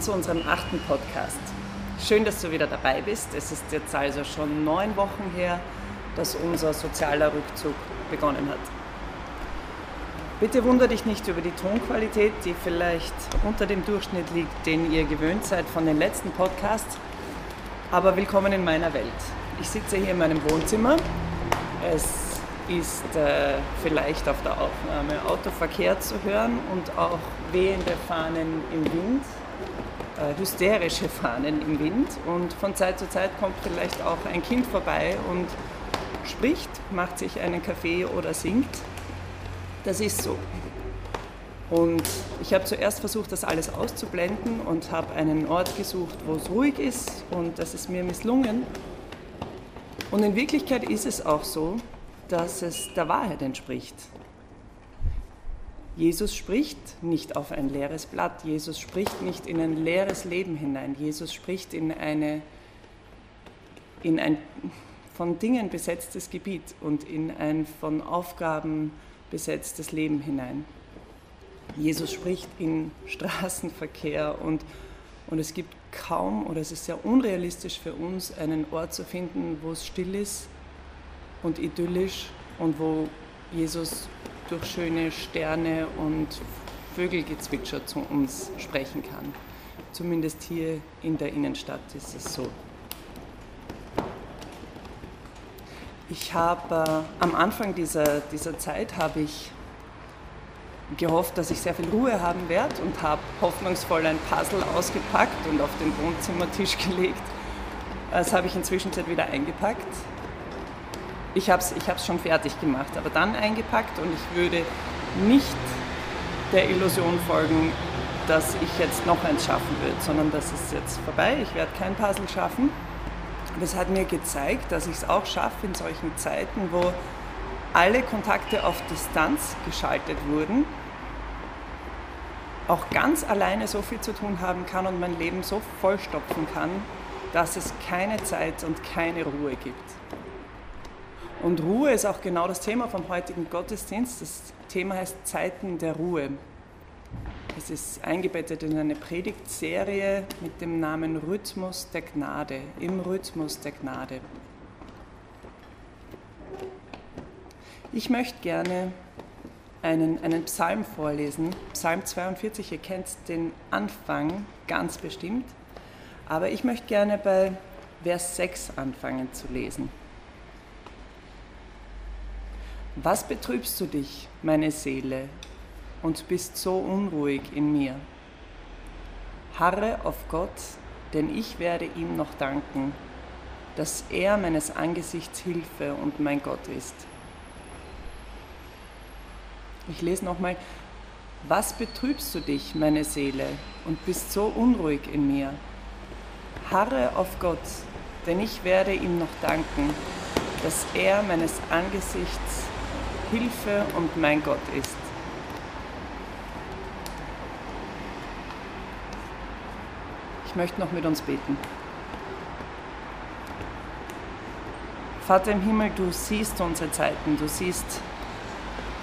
Zu unserem achten Podcast. Schön, dass du wieder dabei bist. Es ist jetzt also schon neun Wochen her, dass unser sozialer Rückzug begonnen hat. Bitte wundere dich nicht über die Tonqualität, die vielleicht unter dem Durchschnitt liegt, den ihr gewöhnt seid von den letzten Podcasts. Aber willkommen in meiner Welt. Ich sitze hier in meinem Wohnzimmer. Es ist äh, vielleicht auf der Aufnahme Autoverkehr zu hören und auch wehende Fahnen im Wind hysterische Fahnen im Wind und von Zeit zu Zeit kommt vielleicht auch ein Kind vorbei und spricht, macht sich einen Kaffee oder singt. Das ist so. Und ich habe zuerst versucht, das alles auszublenden und habe einen Ort gesucht, wo es ruhig ist und das ist mir misslungen. Und in Wirklichkeit ist es auch so, dass es der Wahrheit entspricht. Jesus spricht nicht auf ein leeres Blatt, Jesus spricht nicht in ein leeres Leben hinein, Jesus spricht in, eine, in ein von Dingen besetztes Gebiet und in ein von Aufgaben besetztes Leben hinein. Jesus spricht in Straßenverkehr und, und es gibt kaum oder es ist sehr unrealistisch für uns, einen Ort zu finden, wo es still ist und idyllisch und wo Jesus durch schöne Sterne und Vögelgezwitscher zu uns sprechen kann. Zumindest hier in der Innenstadt ist es so. Ich habe äh, am Anfang dieser, dieser Zeit habe ich gehofft, dass ich sehr viel Ruhe haben werde und habe hoffnungsvoll ein Puzzle ausgepackt und auf den Wohnzimmertisch gelegt. Das habe ich inzwischen wieder eingepackt ich habe es ich schon fertig gemacht, aber dann eingepackt und ich würde nicht der Illusion folgen, dass ich jetzt noch eins schaffen würde, sondern das ist jetzt vorbei, ich werde kein Puzzle schaffen. Das hat mir gezeigt, dass ich es auch schaffe in solchen Zeiten, wo alle Kontakte auf Distanz geschaltet wurden, auch ganz alleine so viel zu tun haben kann und mein Leben so vollstopfen kann, dass es keine Zeit und keine Ruhe gibt. Und Ruhe ist auch genau das Thema vom heutigen Gottesdienst. Das Thema heißt Zeiten der Ruhe. Es ist eingebettet in eine Predigtserie mit dem Namen Rhythmus der Gnade, im Rhythmus der Gnade. Ich möchte gerne einen, einen Psalm vorlesen, Psalm 42, ihr kennt den Anfang ganz bestimmt, aber ich möchte gerne bei Vers 6 anfangen zu lesen. Was betrübst du dich, meine Seele, und bist so unruhig in mir? Harre auf Gott, denn ich werde ihm noch danken, dass er meines Angesichts Hilfe und mein Gott ist. Ich lese nochmal, was betrübst du dich, meine Seele, und bist so unruhig in mir? Harre auf Gott, denn ich werde ihm noch danken, dass er meines Angesichts Hilfe und mein Gott ist. Ich möchte noch mit uns beten. Vater im Himmel, du siehst unsere Zeiten, du siehst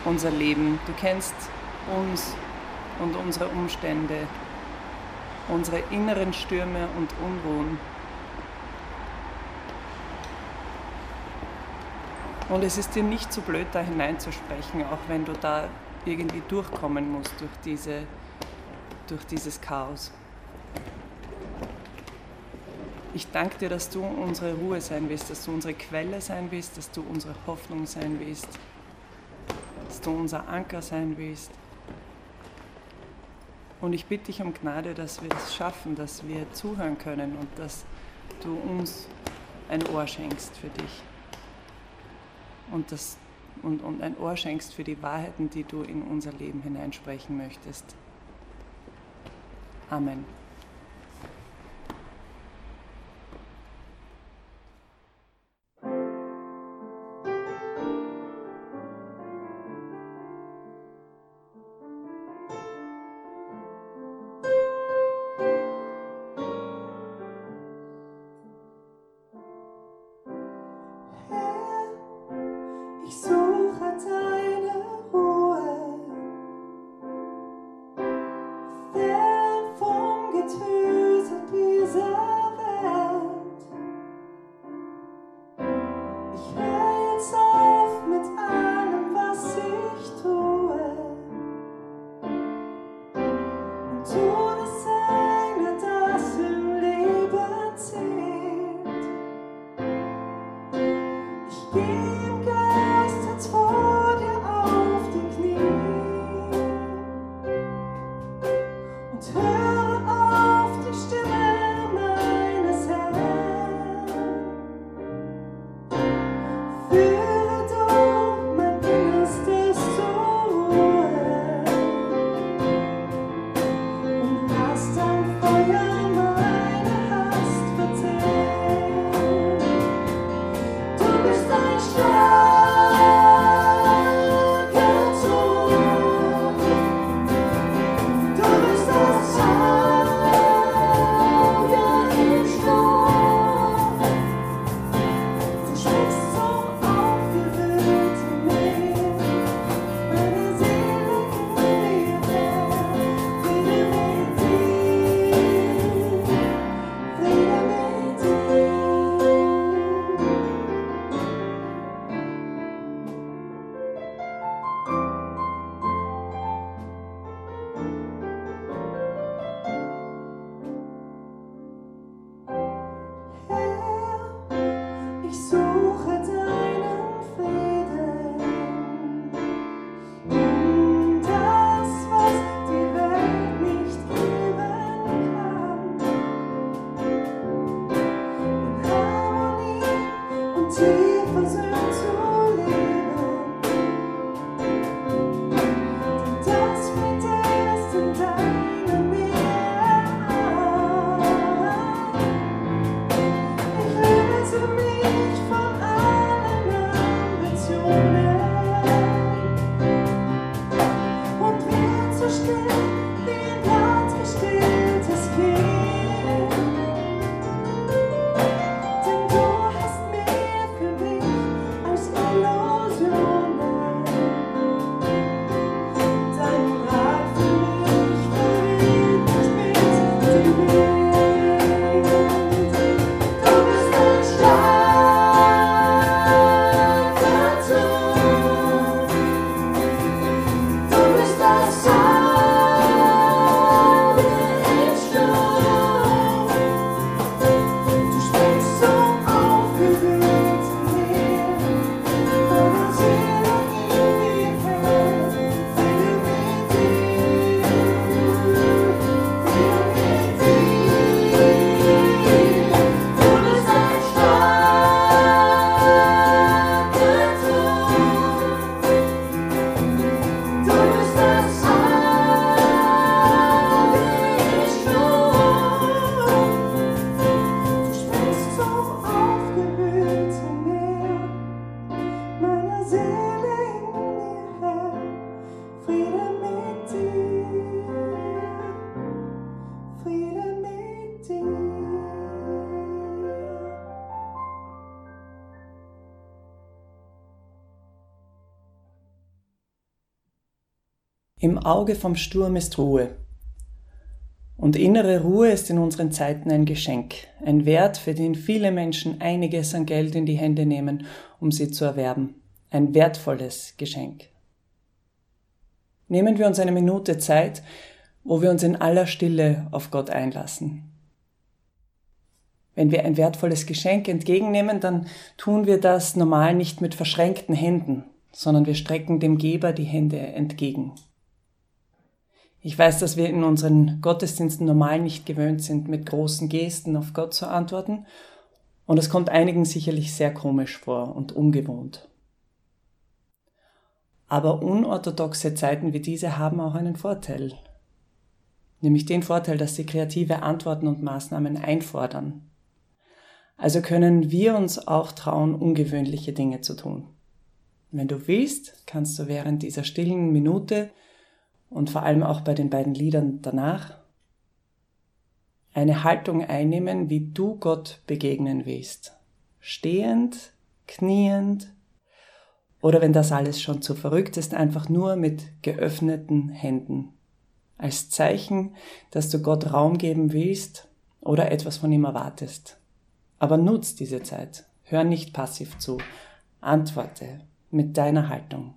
unser Leben, du kennst uns und unsere Umstände, unsere inneren Stürme und Unruhen. Und es ist dir nicht so blöd, da hineinzusprechen, auch wenn du da irgendwie durchkommen musst durch, diese, durch dieses Chaos. Ich danke dir, dass du unsere Ruhe sein willst, dass du unsere Quelle sein willst, dass du unsere Hoffnung sein willst, dass du unser Anker sein willst. Und ich bitte dich um Gnade, dass wir es schaffen, dass wir zuhören können und dass du uns ein Ohr schenkst für dich und, das, und, und ein Ohr schenkst für die Wahrheiten, die du in unser Leben hineinsprechen möchtest. Amen. to Im Auge vom Sturm ist Ruhe. Und innere Ruhe ist in unseren Zeiten ein Geschenk, ein Wert, für den viele Menschen einiges an Geld in die Hände nehmen, um sie zu erwerben. Ein wertvolles Geschenk. Nehmen wir uns eine Minute Zeit, wo wir uns in aller Stille auf Gott einlassen. Wenn wir ein wertvolles Geschenk entgegennehmen, dann tun wir das normal nicht mit verschränkten Händen, sondern wir strecken dem Geber die Hände entgegen. Ich weiß, dass wir in unseren Gottesdiensten normal nicht gewöhnt sind, mit großen Gesten auf Gott zu antworten. Und es kommt einigen sicherlich sehr komisch vor und ungewohnt. Aber unorthodoxe Zeiten wie diese haben auch einen Vorteil. Nämlich den Vorteil, dass sie kreative Antworten und Maßnahmen einfordern. Also können wir uns auch trauen, ungewöhnliche Dinge zu tun. Wenn du willst, kannst du während dieser stillen Minute und vor allem auch bei den beiden Liedern danach eine Haltung einnehmen, wie du Gott begegnen willst. Stehend, kniend oder wenn das alles schon zu verrückt ist, einfach nur mit geöffneten Händen. Als Zeichen, dass du Gott Raum geben willst oder etwas von ihm erwartest. Aber nutz diese Zeit. Hör nicht passiv zu. Antworte mit deiner Haltung.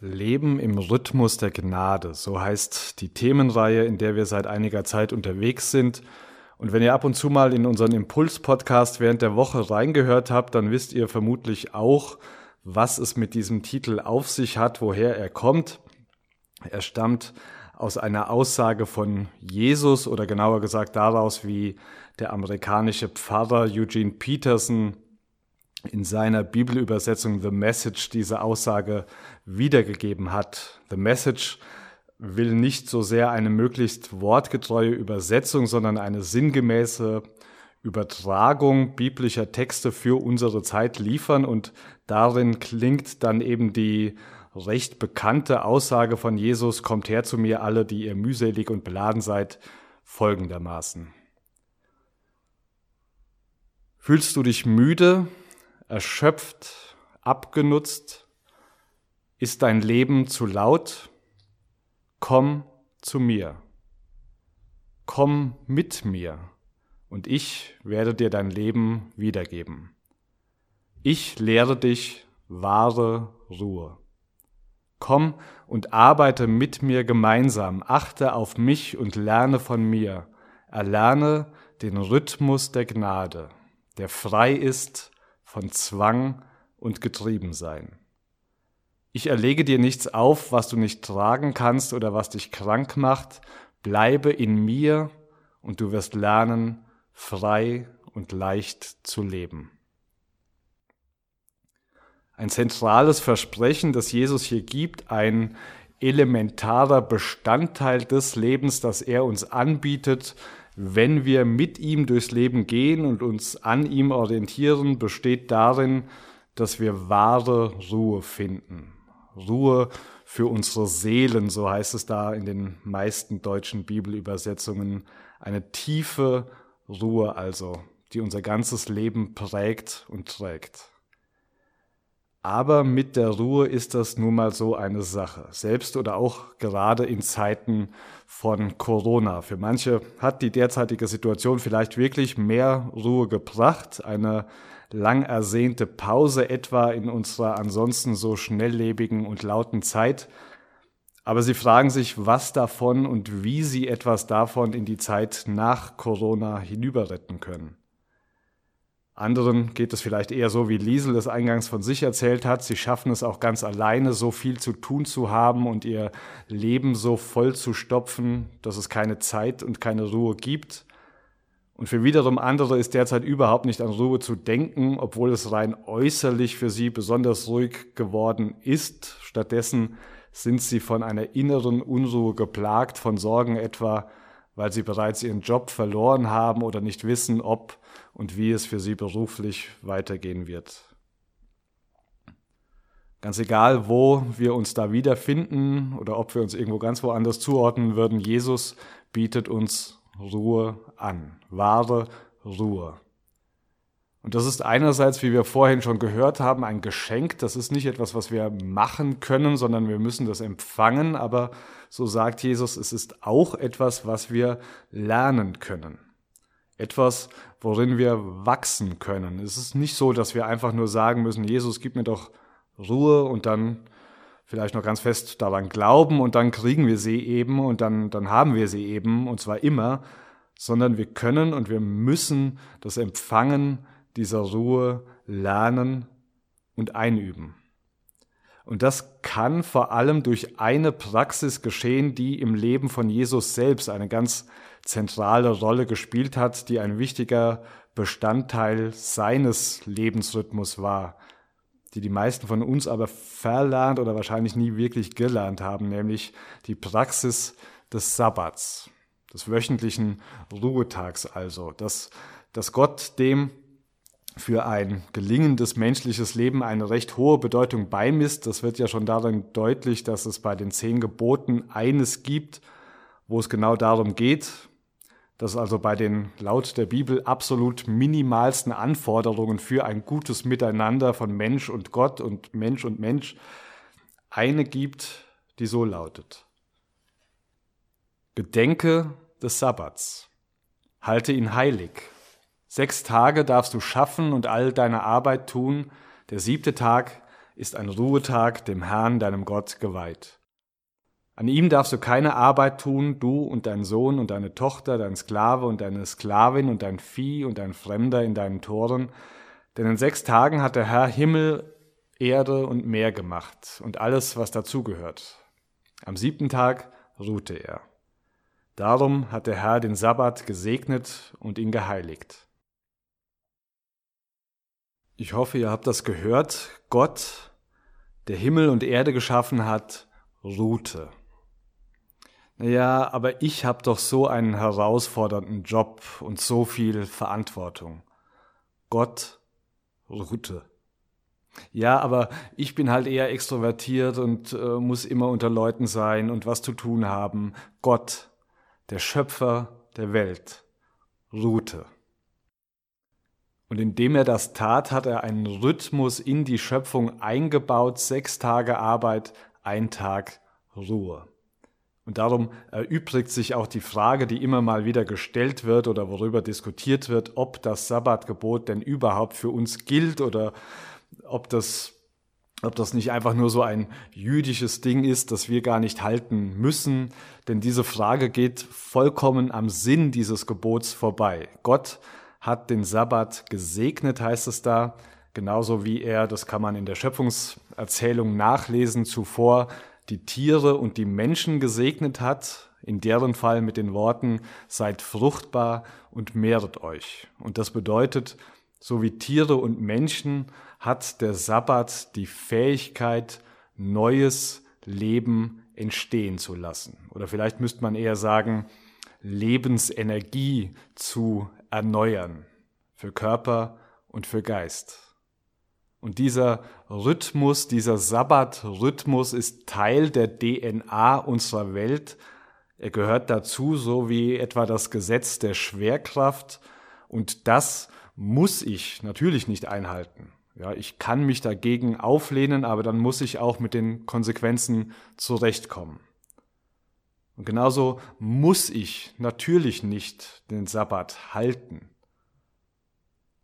Leben im Rhythmus der Gnade, so heißt die Themenreihe, in der wir seit einiger Zeit unterwegs sind. Und wenn ihr ab und zu mal in unseren Impuls-Podcast während der Woche reingehört habt, dann wisst ihr vermutlich auch, was es mit diesem Titel auf sich hat, woher er kommt. Er stammt aus einer Aussage von Jesus oder genauer gesagt daraus, wie der amerikanische Pfarrer Eugene Peterson in seiner Bibelübersetzung The Message diese Aussage wiedergegeben hat. The Message will nicht so sehr eine möglichst wortgetreue Übersetzung, sondern eine sinngemäße Übertragung biblischer Texte für unsere Zeit liefern und darin klingt dann eben die recht bekannte Aussage von Jesus, kommt her zu mir alle, die ihr mühselig und beladen seid, folgendermaßen. Fühlst du dich müde, erschöpft, abgenutzt? Ist dein Leben zu laut? Komm zu mir. Komm mit mir und ich werde dir dein Leben wiedergeben. Ich lehre dich wahre Ruhe. Komm und arbeite mit mir gemeinsam, achte auf mich und lerne von mir, erlerne den Rhythmus der Gnade, der frei ist von Zwang und Getriebensein. Ich erlege dir nichts auf, was du nicht tragen kannst oder was dich krank macht. Bleibe in mir und du wirst lernen, frei und leicht zu leben. Ein zentrales Versprechen, das Jesus hier gibt, ein elementarer Bestandteil des Lebens, das er uns anbietet, wenn wir mit ihm durchs Leben gehen und uns an ihm orientieren, besteht darin, dass wir wahre Ruhe finden. Ruhe für unsere Seelen, so heißt es da in den meisten deutschen Bibelübersetzungen. Eine tiefe Ruhe also, die unser ganzes Leben prägt und trägt. Aber mit der Ruhe ist das nun mal so eine Sache, selbst oder auch gerade in Zeiten von Corona. Für manche hat die derzeitige Situation vielleicht wirklich mehr Ruhe gebracht, eine lang ersehnte Pause etwa in unserer ansonsten so schnelllebigen und lauten Zeit. Aber sie fragen sich, was davon und wie sie etwas davon in die Zeit nach Corona hinüber retten können. Anderen geht es vielleicht eher so, wie Liesel es eingangs von sich erzählt hat. Sie schaffen es auch ganz alleine, so viel zu tun zu haben und ihr Leben so voll zu stopfen, dass es keine Zeit und keine Ruhe gibt. Und für wiederum andere ist derzeit überhaupt nicht an Ruhe zu denken, obwohl es rein äußerlich für sie besonders ruhig geworden ist. Stattdessen sind sie von einer inneren Unruhe geplagt, von Sorgen etwa, weil sie bereits ihren Job verloren haben oder nicht wissen, ob und wie es für sie beruflich weitergehen wird. Ganz egal, wo wir uns da wiederfinden oder ob wir uns irgendwo ganz woanders zuordnen würden, Jesus bietet uns Ruhe an, wahre Ruhe. Und das ist einerseits, wie wir vorhin schon gehört haben, ein Geschenk. Das ist nicht etwas, was wir machen können, sondern wir müssen das empfangen. Aber so sagt Jesus, es ist auch etwas, was wir lernen können. Etwas, worin wir wachsen können. Es ist nicht so, dass wir einfach nur sagen müssen, Jesus, gib mir doch Ruhe und dann vielleicht noch ganz fest daran glauben und dann kriegen wir sie eben und dann, dann haben wir sie eben und zwar immer, sondern wir können und wir müssen das Empfangen dieser Ruhe lernen und einüben. Und das kann vor allem durch eine Praxis geschehen, die im Leben von Jesus selbst eine ganz zentrale Rolle gespielt hat, die ein wichtiger Bestandteil seines Lebensrhythmus war, die die meisten von uns aber verlernt oder wahrscheinlich nie wirklich gelernt haben, nämlich die Praxis des Sabbats, des wöchentlichen Ruhetags also, dass, dass Gott dem für ein gelingendes menschliches Leben eine recht hohe Bedeutung beimisst. Das wird ja schon darin deutlich, dass es bei den zehn Geboten eines gibt, wo es genau darum geht, dass also bei den laut der Bibel absolut minimalsten Anforderungen für ein gutes Miteinander von Mensch und Gott und Mensch und Mensch eine gibt, die so lautet. Gedenke des Sabbats, halte ihn heilig Sechs Tage darfst du schaffen und all deine Arbeit tun. Der siebte Tag ist ein Ruhetag dem Herrn, deinem Gott, geweiht. An ihm darfst du keine Arbeit tun, du und dein Sohn und deine Tochter, dein Sklave und deine Sklavin und dein Vieh und dein Fremder in deinen Toren. Denn in sechs Tagen hat der Herr Himmel, Erde und Meer gemacht und alles, was dazugehört. Am siebten Tag ruhte er. Darum hat der Herr den Sabbat gesegnet und ihn geheiligt. Ich hoffe, ihr habt das gehört. Gott, der Himmel und Erde geschaffen hat, ruhte. Naja, aber ich habe doch so einen herausfordernden Job und so viel Verantwortung. Gott ruhte. Ja, aber ich bin halt eher extrovertiert und äh, muss immer unter Leuten sein und was zu tun haben. Gott, der Schöpfer der Welt, ruhte. Und indem er das tat, hat er einen Rhythmus in die Schöpfung eingebaut, sechs Tage Arbeit, ein Tag Ruhe. Und darum erübrigt sich auch die Frage, die immer mal wieder gestellt wird oder worüber diskutiert wird, ob das Sabbatgebot denn überhaupt für uns gilt oder ob das, ob das nicht einfach nur so ein jüdisches Ding ist, das wir gar nicht halten müssen. Denn diese Frage geht vollkommen am Sinn dieses Gebots vorbei. Gott hat den Sabbat gesegnet, heißt es da, genauso wie er, das kann man in der Schöpfungserzählung nachlesen, zuvor die Tiere und die Menschen gesegnet hat, in deren Fall mit den Worten, seid fruchtbar und mehret euch. Und das bedeutet, so wie Tiere und Menschen hat der Sabbat die Fähigkeit, neues Leben entstehen zu lassen. Oder vielleicht müsste man eher sagen, Lebensenergie zu erneuern für Körper und für Geist. Und dieser Rhythmus, dieser Sabbatrhythmus ist Teil der DNA unserer Welt. Er gehört dazu, so wie etwa das Gesetz der Schwerkraft. Und das muss ich natürlich nicht einhalten. Ja, ich kann mich dagegen auflehnen, aber dann muss ich auch mit den Konsequenzen zurechtkommen. Und genauso muss ich natürlich nicht den Sabbat halten.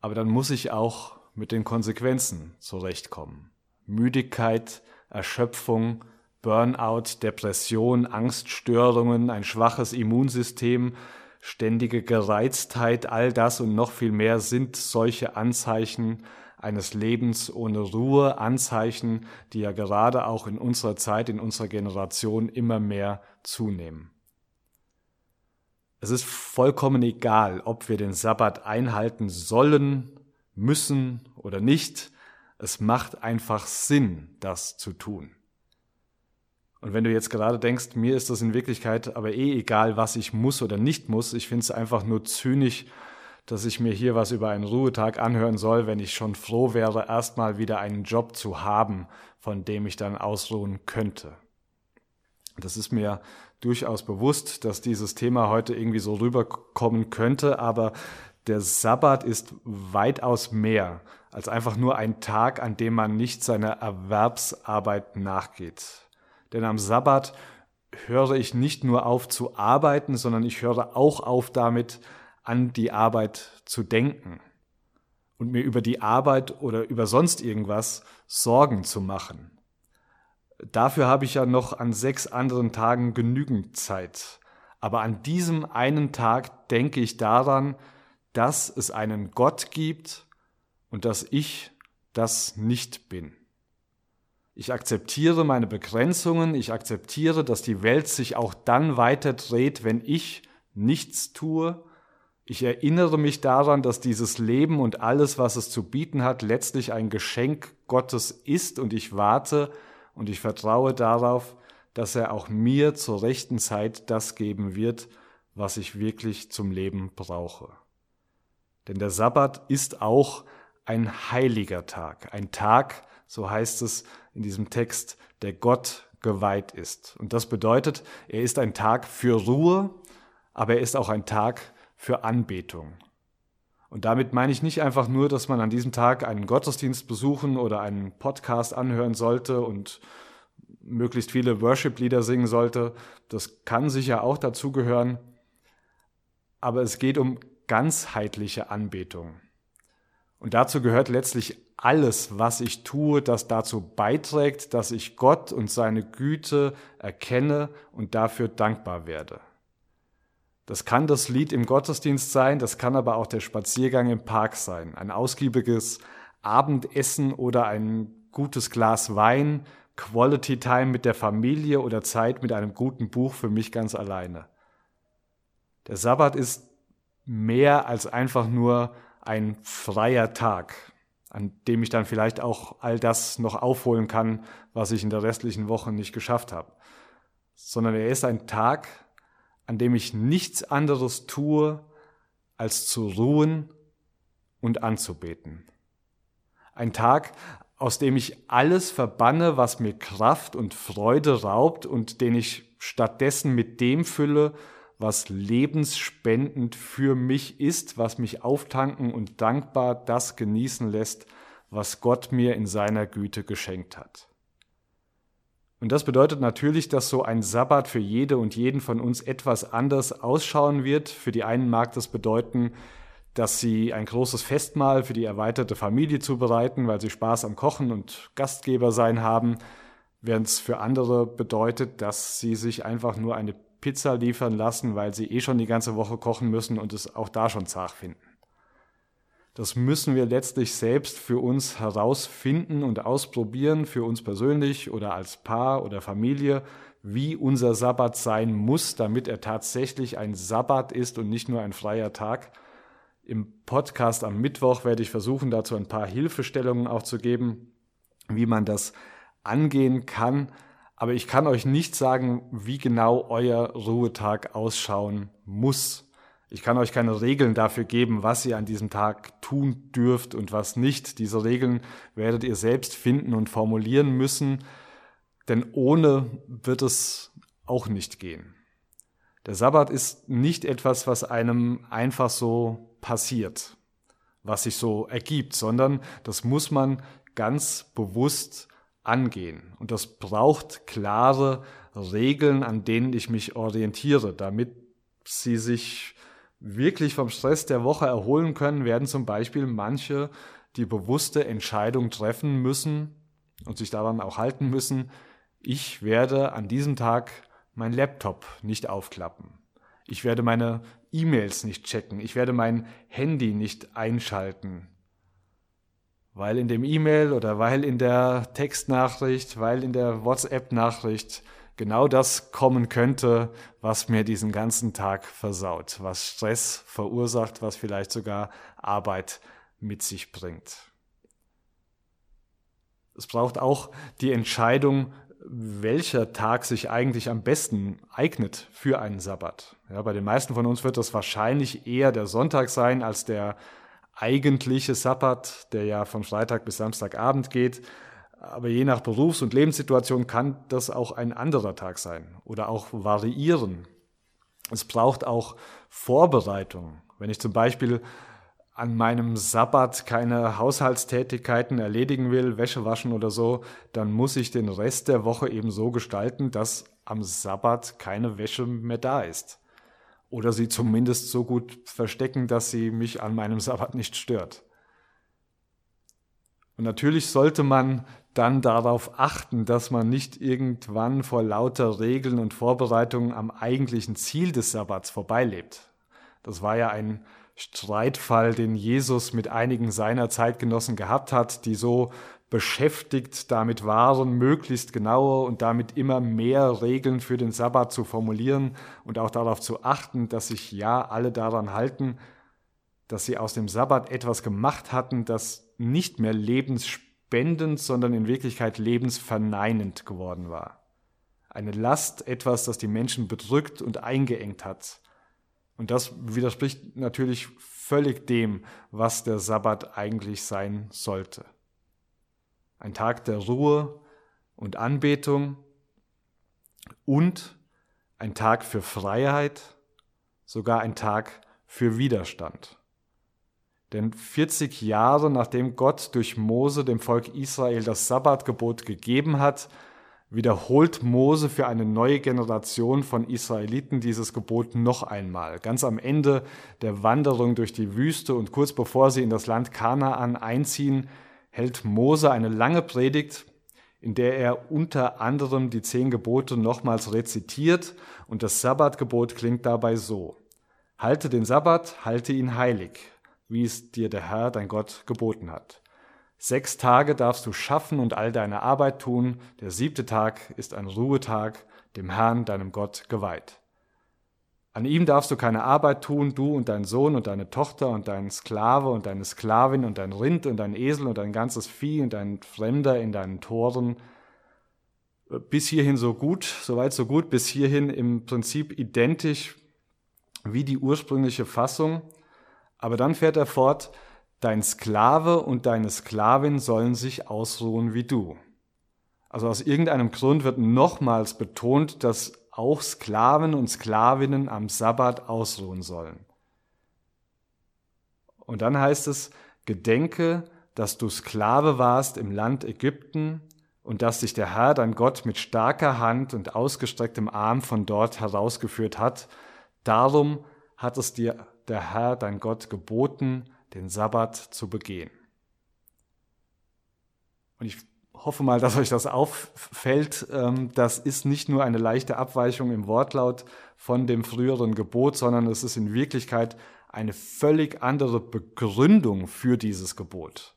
Aber dann muss ich auch mit den Konsequenzen zurechtkommen. Müdigkeit, Erschöpfung, Burnout, Depression, Angststörungen, ein schwaches Immunsystem, ständige Gereiztheit, all das und noch viel mehr sind solche Anzeichen eines Lebens ohne Ruhe, Anzeichen, die ja gerade auch in unserer Zeit, in unserer Generation immer mehr zunehmen. Es ist vollkommen egal, ob wir den Sabbat einhalten sollen, müssen oder nicht. Es macht einfach Sinn, das zu tun. Und wenn du jetzt gerade denkst, mir ist das in Wirklichkeit aber eh egal, was ich muss oder nicht muss, ich finde es einfach nur zynisch, dass ich mir hier was über einen Ruhetag anhören soll, wenn ich schon froh wäre, erstmal wieder einen Job zu haben, von dem ich dann ausruhen könnte. Das ist mir durchaus bewusst, dass dieses Thema heute irgendwie so rüberkommen könnte, aber der Sabbat ist weitaus mehr als einfach nur ein Tag, an dem man nicht seiner Erwerbsarbeit nachgeht. Denn am Sabbat höre ich nicht nur auf zu arbeiten, sondern ich höre auch auf damit, an die Arbeit zu denken und mir über die Arbeit oder über sonst irgendwas Sorgen zu machen. Dafür habe ich ja noch an sechs anderen Tagen genügend Zeit. Aber an diesem einen Tag denke ich daran, dass es einen Gott gibt und dass ich das nicht bin. Ich akzeptiere meine Begrenzungen, ich akzeptiere, dass die Welt sich auch dann weiter dreht, wenn ich nichts tue. Ich erinnere mich daran, dass dieses Leben und alles, was es zu bieten hat, letztlich ein Geschenk Gottes ist und ich warte und ich vertraue darauf, dass er auch mir zur rechten Zeit das geben wird, was ich wirklich zum Leben brauche. Denn der Sabbat ist auch ein heiliger Tag, ein Tag, so heißt es in diesem Text, der Gott geweiht ist. Und das bedeutet, er ist ein Tag für Ruhe, aber er ist auch ein Tag für Anbetung. Und damit meine ich nicht einfach nur, dass man an diesem Tag einen Gottesdienst besuchen oder einen Podcast anhören sollte und möglichst viele Worship-Lieder singen sollte. Das kann sicher auch dazugehören. Aber es geht um ganzheitliche Anbetung. Und dazu gehört letztlich alles, was ich tue, das dazu beiträgt, dass ich Gott und seine Güte erkenne und dafür dankbar werde. Das kann das Lied im Gottesdienst sein, das kann aber auch der Spaziergang im Park sein, ein ausgiebiges Abendessen oder ein gutes Glas Wein, Quality Time mit der Familie oder Zeit mit einem guten Buch für mich ganz alleine. Der Sabbat ist mehr als einfach nur ein freier Tag, an dem ich dann vielleicht auch all das noch aufholen kann, was ich in der restlichen Woche nicht geschafft habe, sondern er ist ein Tag, an dem ich nichts anderes tue, als zu ruhen und anzubeten. Ein Tag, aus dem ich alles verbanne, was mir Kraft und Freude raubt und den ich stattdessen mit dem fülle, was lebensspendend für mich ist, was mich auftanken und dankbar das genießen lässt, was Gott mir in seiner Güte geschenkt hat. Und das bedeutet natürlich, dass so ein Sabbat für jede und jeden von uns etwas anders ausschauen wird. Für die einen mag das bedeuten, dass sie ein großes Festmahl für die erweiterte Familie zubereiten, weil sie Spaß am Kochen und Gastgeber sein haben, während es für andere bedeutet, dass sie sich einfach nur eine Pizza liefern lassen, weil sie eh schon die ganze Woche kochen müssen und es auch da schon zart finden. Das müssen wir letztlich selbst für uns herausfinden und ausprobieren, für uns persönlich oder als Paar oder Familie, wie unser Sabbat sein muss, damit er tatsächlich ein Sabbat ist und nicht nur ein freier Tag. Im Podcast am Mittwoch werde ich versuchen, dazu ein paar Hilfestellungen auch zu geben, wie man das angehen kann. Aber ich kann euch nicht sagen, wie genau euer Ruhetag ausschauen muss. Ich kann euch keine Regeln dafür geben, was ihr an diesem Tag tun dürft und was nicht. Diese Regeln werdet ihr selbst finden und formulieren müssen, denn ohne wird es auch nicht gehen. Der Sabbat ist nicht etwas, was einem einfach so passiert, was sich so ergibt, sondern das muss man ganz bewusst angehen. Und das braucht klare Regeln, an denen ich mich orientiere, damit sie sich wirklich vom Stress der Woche erholen können, werden zum Beispiel manche die bewusste Entscheidung treffen müssen und sich daran auch halten müssen, ich werde an diesem Tag mein Laptop nicht aufklappen. Ich werde meine E-Mails nicht checken. Ich werde mein Handy nicht einschalten. Weil in dem E-Mail oder weil in der Textnachricht, weil in der WhatsApp-Nachricht genau das kommen könnte, was mir diesen ganzen Tag versaut, was Stress verursacht, was vielleicht sogar Arbeit mit sich bringt. Es braucht auch die Entscheidung, welcher Tag sich eigentlich am besten eignet für einen Sabbat. Ja, bei den meisten von uns wird das wahrscheinlich eher der Sonntag sein als der eigentliche Sabbat, der ja von Freitag bis Samstagabend geht. Aber je nach Berufs- und Lebenssituation kann das auch ein anderer Tag sein oder auch variieren. Es braucht auch Vorbereitung. Wenn ich zum Beispiel an meinem Sabbat keine Haushaltstätigkeiten erledigen will, Wäsche waschen oder so, dann muss ich den Rest der Woche eben so gestalten, dass am Sabbat keine Wäsche mehr da ist. Oder sie zumindest so gut verstecken, dass sie mich an meinem Sabbat nicht stört. Und natürlich sollte man dann darauf achten, dass man nicht irgendwann vor lauter Regeln und Vorbereitungen am eigentlichen Ziel des Sabbats vorbeilebt. Das war ja ein Streitfall, den Jesus mit einigen seiner Zeitgenossen gehabt hat, die so beschäftigt damit waren, möglichst genaue und damit immer mehr Regeln für den Sabbat zu formulieren und auch darauf zu achten, dass sich ja alle daran halten, dass sie aus dem Sabbat etwas gemacht hatten, das nicht mehr lebensspendend, sondern in Wirklichkeit lebensverneinend geworden war. Eine Last, etwas, das die Menschen bedrückt und eingeengt hat. Und das widerspricht natürlich völlig dem, was der Sabbat eigentlich sein sollte. Ein Tag der Ruhe und Anbetung und ein Tag für Freiheit, sogar ein Tag für Widerstand. Denn 40 Jahre nachdem Gott durch Mose dem Volk Israel das Sabbatgebot gegeben hat, wiederholt Mose für eine neue Generation von Israeliten dieses Gebot noch einmal. Ganz am Ende der Wanderung durch die Wüste und kurz bevor sie in das Land Kanaan einziehen, hält Mose eine lange Predigt, in der er unter anderem die zehn Gebote nochmals rezitiert und das Sabbatgebot klingt dabei so. Halte den Sabbat, halte ihn heilig, wie es dir der Herr, dein Gott, geboten hat. Sechs Tage darfst du schaffen und all deine Arbeit tun. Der siebte Tag ist ein Ruhetag, dem Herrn, deinem Gott, geweiht. An ihm darfst du keine Arbeit tun, du und dein Sohn und deine Tochter und dein Sklave und deine Sklavin und dein Rind und dein Esel und dein ganzes Vieh und dein Fremder in deinen Toren. Bis hierhin so gut, soweit so gut, bis hierhin im Prinzip identisch wie die ursprüngliche Fassung. Aber dann fährt er fort, Dein Sklave und deine Sklavin sollen sich ausruhen wie du. Also aus irgendeinem Grund wird nochmals betont, dass auch Sklaven und Sklavinnen am Sabbat ausruhen sollen. Und dann heißt es, Gedenke, dass du Sklave warst im Land Ägypten und dass dich der Herr, dein Gott, mit starker Hand und ausgestrecktem Arm von dort herausgeführt hat. Darum hat es dir der Herr, dein Gott, geboten, den Sabbat zu begehen. Und ich hoffe mal, dass euch das auffällt. Ähm, das ist nicht nur eine leichte Abweichung im Wortlaut von dem früheren Gebot, sondern es ist in Wirklichkeit eine völlig andere Begründung für dieses Gebot.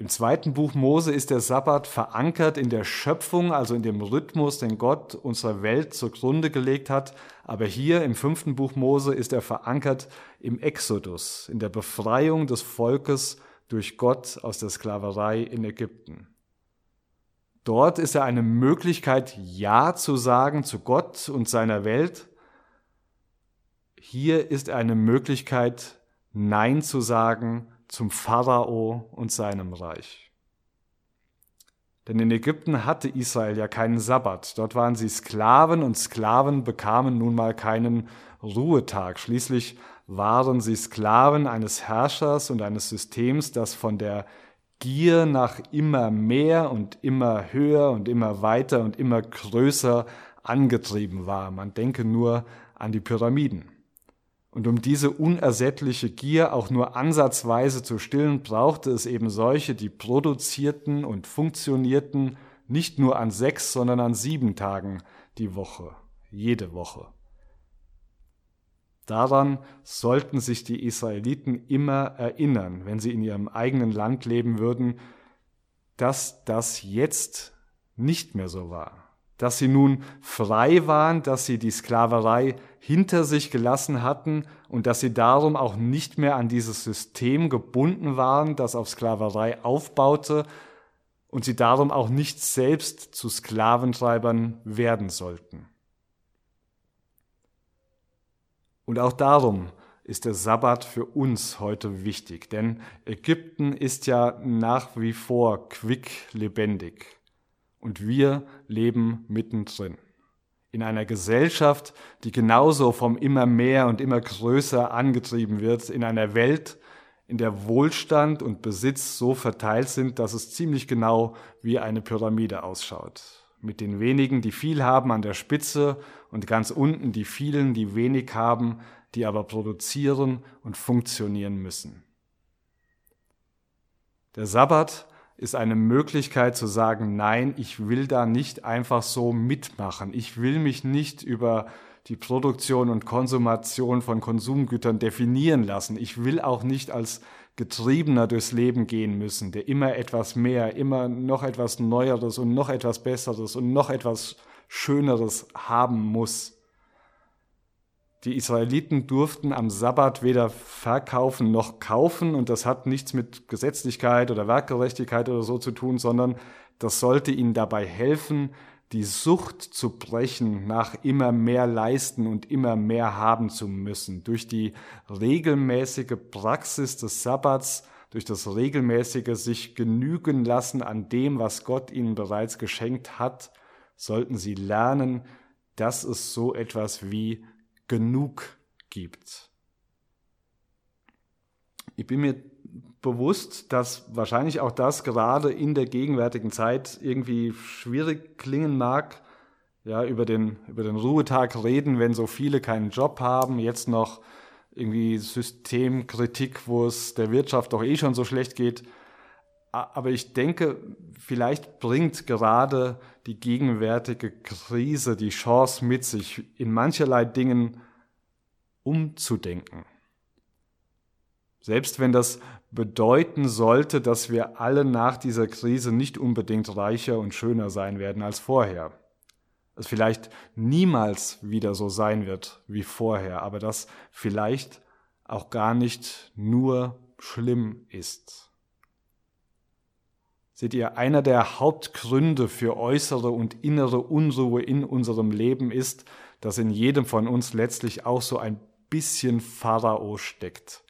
Im zweiten Buch Mose ist der Sabbat verankert in der Schöpfung, also in dem Rhythmus, den Gott unserer Welt zugrunde gelegt hat. Aber hier im fünften Buch Mose ist er verankert im Exodus, in der Befreiung des Volkes durch Gott aus der Sklaverei in Ägypten. Dort ist er eine Möglichkeit, Ja zu sagen zu Gott und seiner Welt. Hier ist er eine Möglichkeit, Nein zu sagen zum Pharao und seinem Reich. Denn in Ägypten hatte Israel ja keinen Sabbat. Dort waren sie Sklaven und Sklaven bekamen nun mal keinen Ruhetag. Schließlich waren sie Sklaven eines Herrschers und eines Systems, das von der Gier nach immer mehr und immer höher und immer weiter und immer größer angetrieben war. Man denke nur an die Pyramiden. Und um diese unersättliche Gier auch nur ansatzweise zu stillen, brauchte es eben solche, die produzierten und funktionierten nicht nur an sechs, sondern an sieben Tagen die Woche, jede Woche. Daran sollten sich die Israeliten immer erinnern, wenn sie in ihrem eigenen Land leben würden, dass das jetzt nicht mehr so war. Dass sie nun frei waren, dass sie die Sklaverei hinter sich gelassen hatten und dass sie darum auch nicht mehr an dieses System gebunden waren, das auf Sklaverei aufbaute und sie darum auch nicht selbst zu Sklaventreibern werden sollten. Und auch darum ist der Sabbat für uns heute wichtig, denn Ägypten ist ja nach wie vor quick lebendig und wir leben mittendrin. In einer Gesellschaft, die genauso vom immer mehr und immer größer angetrieben wird, in einer Welt, in der Wohlstand und Besitz so verteilt sind, dass es ziemlich genau wie eine Pyramide ausschaut. Mit den wenigen, die viel haben an der Spitze und ganz unten die vielen, die wenig haben, die aber produzieren und funktionieren müssen. Der Sabbat ist eine Möglichkeit zu sagen, nein, ich will da nicht einfach so mitmachen. Ich will mich nicht über die Produktion und Konsumation von Konsumgütern definieren lassen. Ich will auch nicht als Getriebener durchs Leben gehen müssen, der immer etwas mehr, immer noch etwas Neueres und noch etwas Besseres und noch etwas Schöneres haben muss. Die Israeliten durften am Sabbat weder verkaufen noch kaufen und das hat nichts mit Gesetzlichkeit oder Werkgerechtigkeit oder so zu tun, sondern das sollte ihnen dabei helfen, die Sucht zu brechen nach immer mehr leisten und immer mehr haben zu müssen. Durch die regelmäßige Praxis des Sabbats, durch das regelmäßige sich genügen lassen an dem, was Gott ihnen bereits geschenkt hat, sollten sie lernen, dass es so etwas wie genug gibt. Ich bin mir bewusst, dass wahrscheinlich auch das gerade in der gegenwärtigen Zeit irgendwie schwierig klingen mag, ja, über den, über den Ruhetag reden, wenn so viele keinen Job haben, jetzt noch irgendwie Systemkritik, wo es der Wirtschaft doch eh schon so schlecht geht. Aber ich denke, vielleicht bringt gerade die gegenwärtige Krise die Chance mit sich, in mancherlei Dingen umzudenken. Selbst wenn das bedeuten sollte, dass wir alle nach dieser Krise nicht unbedingt reicher und schöner sein werden als vorher. Es vielleicht niemals wieder so sein wird wie vorher, aber das vielleicht auch gar nicht nur schlimm ist. Seht ihr, einer der Hauptgründe für äußere und innere Unruhe in unserem Leben ist, dass in jedem von uns letztlich auch so ein bisschen Pharao steckt,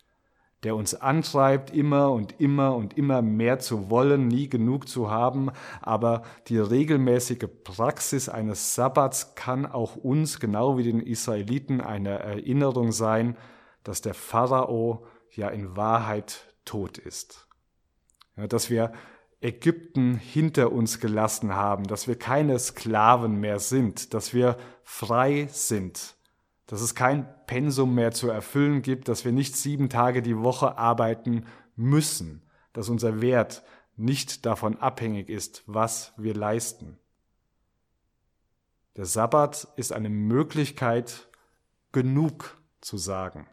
der uns antreibt, immer und immer und immer mehr zu wollen, nie genug zu haben, aber die regelmäßige Praxis eines Sabbats kann auch uns, genau wie den Israeliten, eine Erinnerung sein, dass der Pharao ja in Wahrheit tot ist. Dass wir Ägypten hinter uns gelassen haben, dass wir keine Sklaven mehr sind, dass wir frei sind, dass es kein Pensum mehr zu erfüllen gibt, dass wir nicht sieben Tage die Woche arbeiten müssen, dass unser Wert nicht davon abhängig ist, was wir leisten. Der Sabbat ist eine Möglichkeit, genug zu sagen.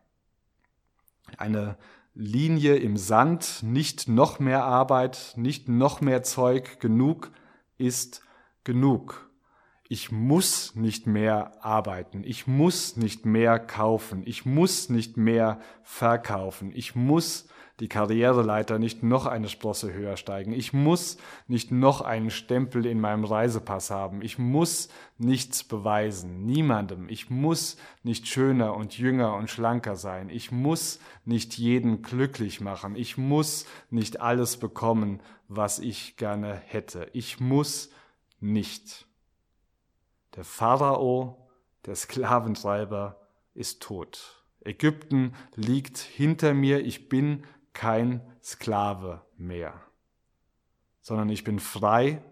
Eine Linie im Sand, nicht noch mehr Arbeit, nicht noch mehr Zeug, genug ist genug. Ich muss nicht mehr arbeiten, ich muss nicht mehr kaufen, ich muss nicht mehr verkaufen, ich muss die Karriereleiter nicht noch eine Sprosse höher steigen. Ich muss nicht noch einen Stempel in meinem Reisepass haben. Ich muss nichts beweisen, niemandem. Ich muss nicht schöner und jünger und schlanker sein. Ich muss nicht jeden glücklich machen. Ich muss nicht alles bekommen, was ich gerne hätte. Ich muss nicht. Der Pharao, der Sklaventreiber, ist tot. Ägypten liegt hinter mir, ich bin kein Sklave mehr, sondern ich bin frei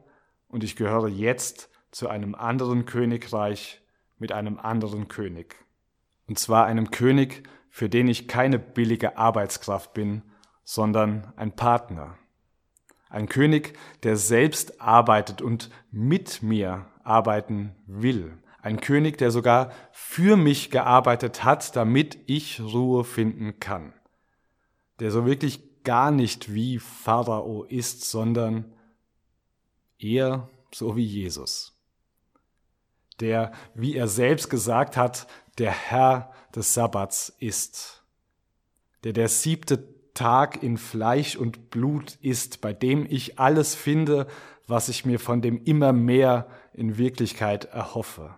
und ich gehöre jetzt zu einem anderen Königreich mit einem anderen König. Und zwar einem König, für den ich keine billige Arbeitskraft bin, sondern ein Partner. Ein König, der selbst arbeitet und mit mir arbeiten will. Ein König, der sogar für mich gearbeitet hat, damit ich Ruhe finden kann. Der so wirklich gar nicht wie Pharao ist, sondern eher so wie Jesus. Der, wie er selbst gesagt hat, der Herr des Sabbats ist. Der der siebte Tag in Fleisch und Blut ist, bei dem ich alles finde, was ich mir von dem immer mehr in Wirklichkeit erhoffe.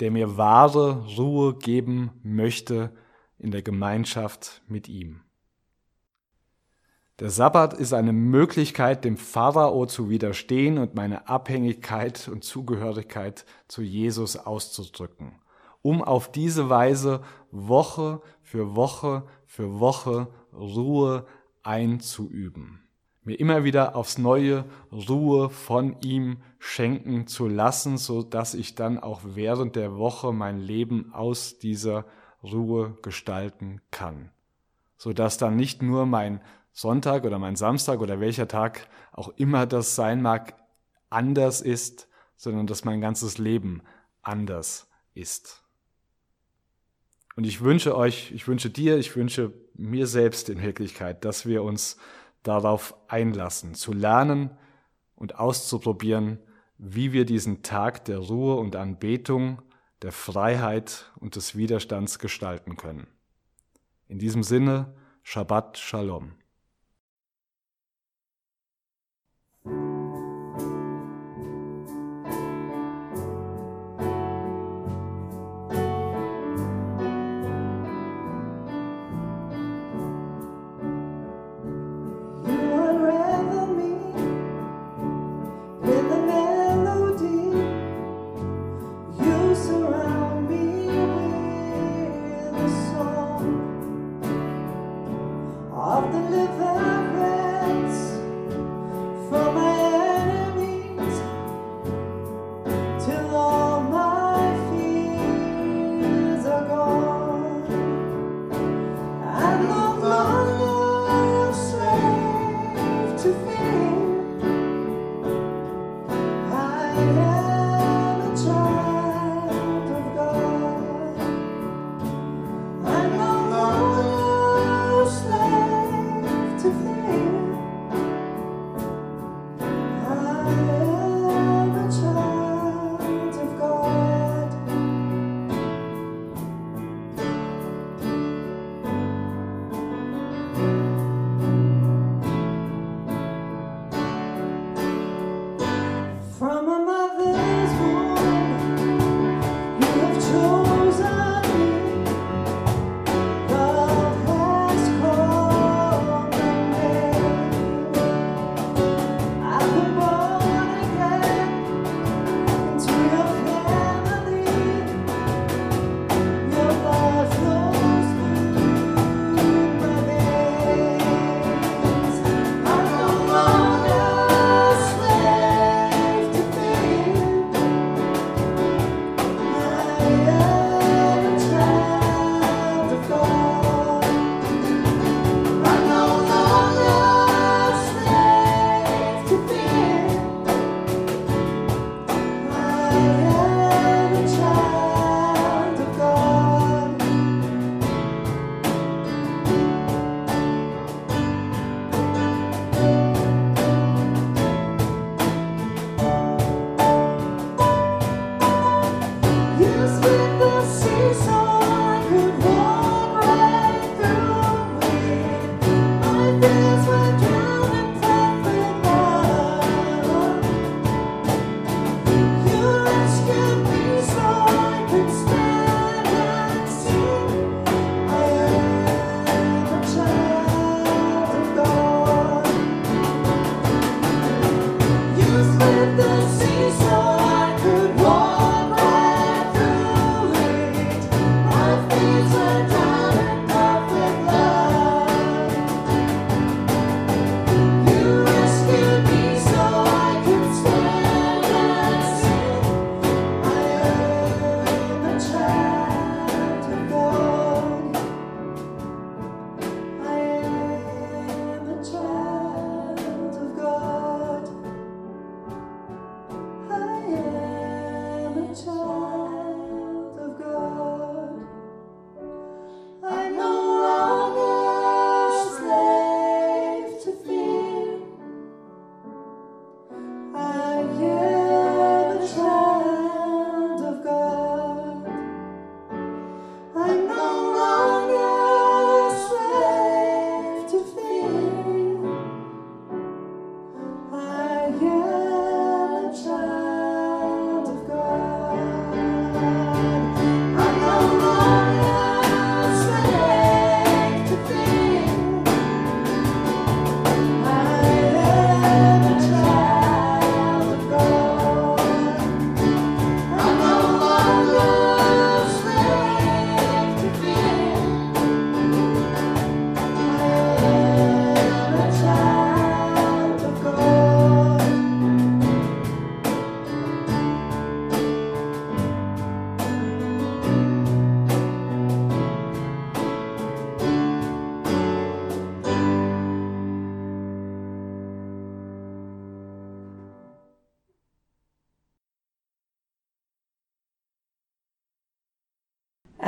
Der mir wahre Ruhe geben möchte in der Gemeinschaft mit ihm. Der Sabbat ist eine Möglichkeit, dem Pharao zu widerstehen und meine Abhängigkeit und Zugehörigkeit zu Jesus auszudrücken, um auf diese Weise Woche für Woche für Woche Ruhe einzuüben. Mir immer wieder aufs neue Ruhe von ihm schenken zu lassen, so dass ich dann auch während der Woche mein Leben aus dieser Ruhe gestalten kann. So dass dann nicht nur mein Sonntag oder mein Samstag oder welcher Tag auch immer das sein mag, anders ist, sondern dass mein ganzes Leben anders ist. Und ich wünsche euch, ich wünsche dir, ich wünsche mir selbst in Wirklichkeit, dass wir uns darauf einlassen, zu lernen und auszuprobieren, wie wir diesen Tag der Ruhe und Anbetung, der Freiheit und des Widerstands gestalten können. In diesem Sinne, Shabbat Shalom.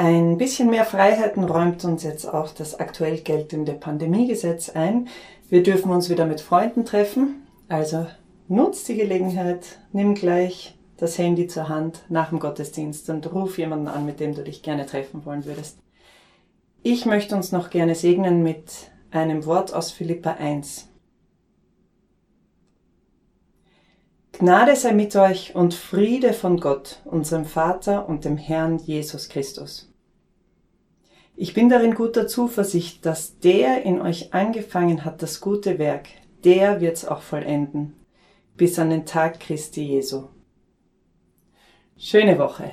Ein bisschen mehr Freiheiten räumt uns jetzt auch das aktuell geltende Pandemiegesetz ein. Wir dürfen uns wieder mit Freunden treffen. Also nutzt die Gelegenheit, nimm gleich das Handy zur Hand nach dem Gottesdienst und ruf jemanden an, mit dem du dich gerne treffen wollen würdest. Ich möchte uns noch gerne segnen mit einem Wort aus Philippa 1. Gnade sei mit euch und Friede von Gott, unserem Vater und dem Herrn Jesus Christus. Ich bin darin guter Zuversicht, dass der in euch angefangen hat das gute Werk, der wird's auch vollenden, bis an den Tag Christi Jesu. Schöne Woche.